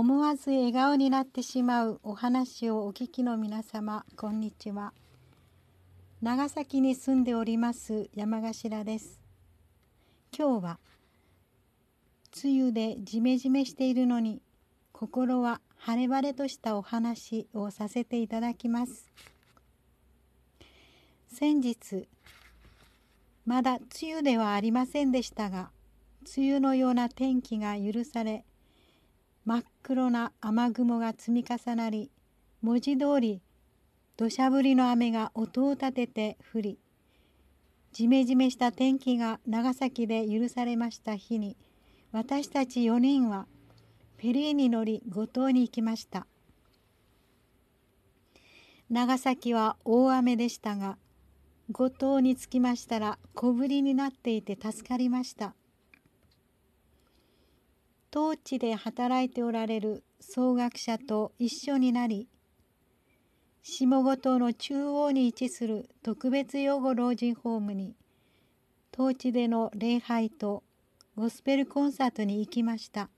思わず笑顔になってしまうお話をお聞きの皆様こんにちは。長崎に住んでおります山頭です。今日は梅雨でジメジメしているのに心は晴れ晴れとしたお話をさせていただきます。先日まだ梅雨ではありませんでしたが梅雨のような天気が許され真っ黒な雨雲が積み重なり文字通り土砂降りの雨が音を立てて降りじめじめした天気が長崎で許されました日に私たち4人はフェリーに乗り五島に行きました。長崎は大雨でしたが五島に着きましたら小降りになっていて助かりました。当地で働いておられる総学者と一緒になり下五島の中央に位置する特別養護老人ホームに当地での礼拝とゴスペルコンサートに行きました。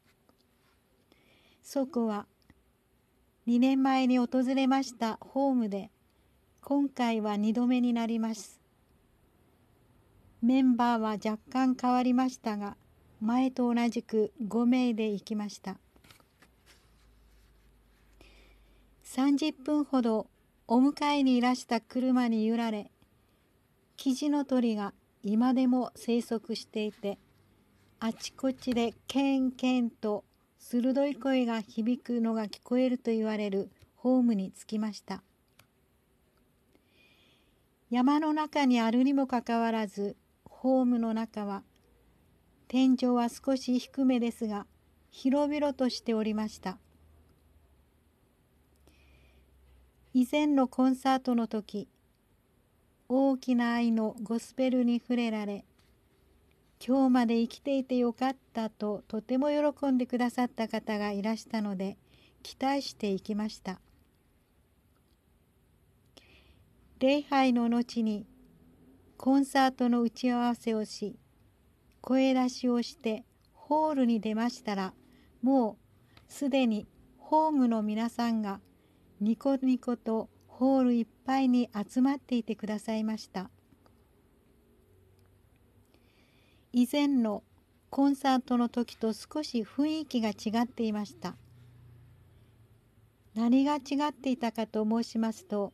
そこは2年前に訪れましたホームで今回は2度目になります。メンバーは若干変わりましたが前と同じく5名で行きました。30分ほどお迎えにいらした車に揺られキジの鳥が今でも生息していてあちこちでケンケンと鋭い声が響くのが聞こえると言われるホームに着きました。山の中にあるにもかかわらずホームの中は天井は少し低めですが広々としておりました。以前のコンサートの時大きな愛のゴスペルに触れられ今日まで生きていてよかったととても喜んでくださった方がいらしたので期待していきました。礼拝の後にコンサートの打ち合わせをし声出しをしてホールに出ましたらもうすでにホームの皆さんがニコニコとホールいっぱいに集まっていてくださいました。以前のコンサートの時と少し雰囲気が違っていました。何が違っていたかと申しますと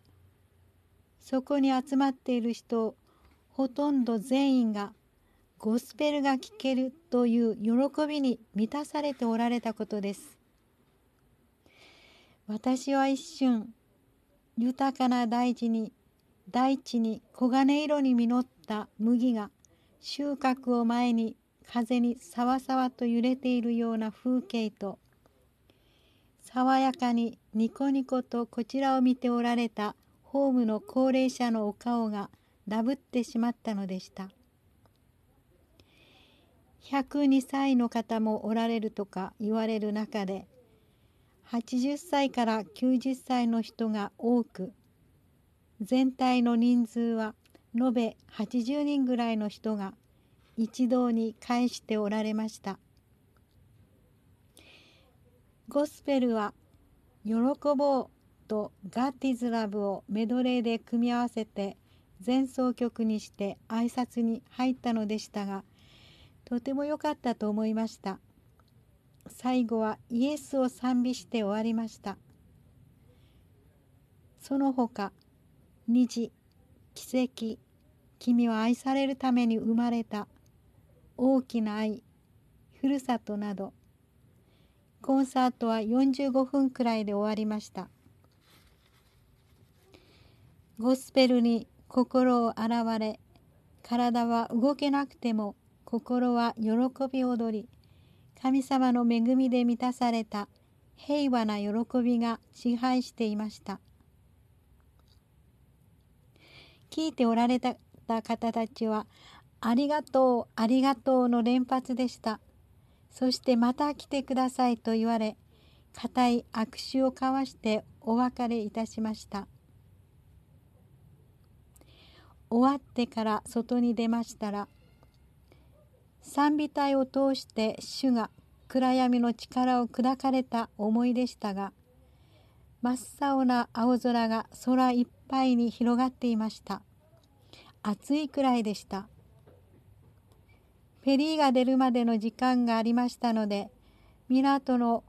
そこに集まっている人ほとんど全員がゴスペルが聴けるという喜びに満たされておられたことです。私は一瞬豊かな大地に大地に黄金色に実った麦が収穫を前に風にさわさわと揺れているような風景と爽やかにニコニコとこちらを見ておられたホームの高齢者のお顔がダブってしまったのでした。102歳の方もおられるとか言われる中で80歳から90歳の人が多く全体の人数は延べ80人ぐらいの人が一堂に会しておられました。ゴスペルは「喜ぼう」と「ガッティズ・ラブ」をメドレーで組み合わせて前奏曲にして挨拶に入ったのでしたがとても良かったと思いました。最後はイエスを賛美して終わりました。その他虹奇跡君は愛されるために生まれた大きな愛ふるさとなどコンサートは45分くらいで終わりました。ゴスペルに心を洗われ体は動けなくても心は喜び踊り神様の恵みで満たされた平和な喜びが支配していました。聞いておられた方たちは「ありがとうありがとう」の連発でした。そしてまた来てくださいと言われ固い握手を交わしてお別れいたしました。終わってから外に出ましたら賛美隊を通して主が暗闇の力を砕かれた思いでしたが真っ青な青空が空いっぱいに広がっていました。暑いくらいでした。フェリーが出るまでの時間がありましたので港の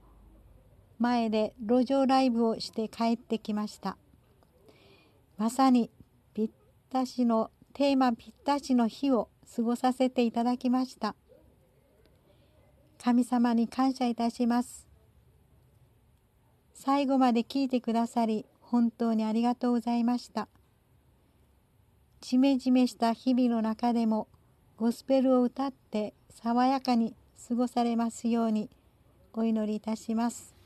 前で路上ライブをして帰ってきました。まさにぴったしのテーマぴったしの日を過ごさせていただきました。神様に感謝いたします。最後まで聞いてくださり本当にありがとうございました。じめじめした日々の中でもゴスペルを歌って爽やかに過ごされますようにお祈りいたします。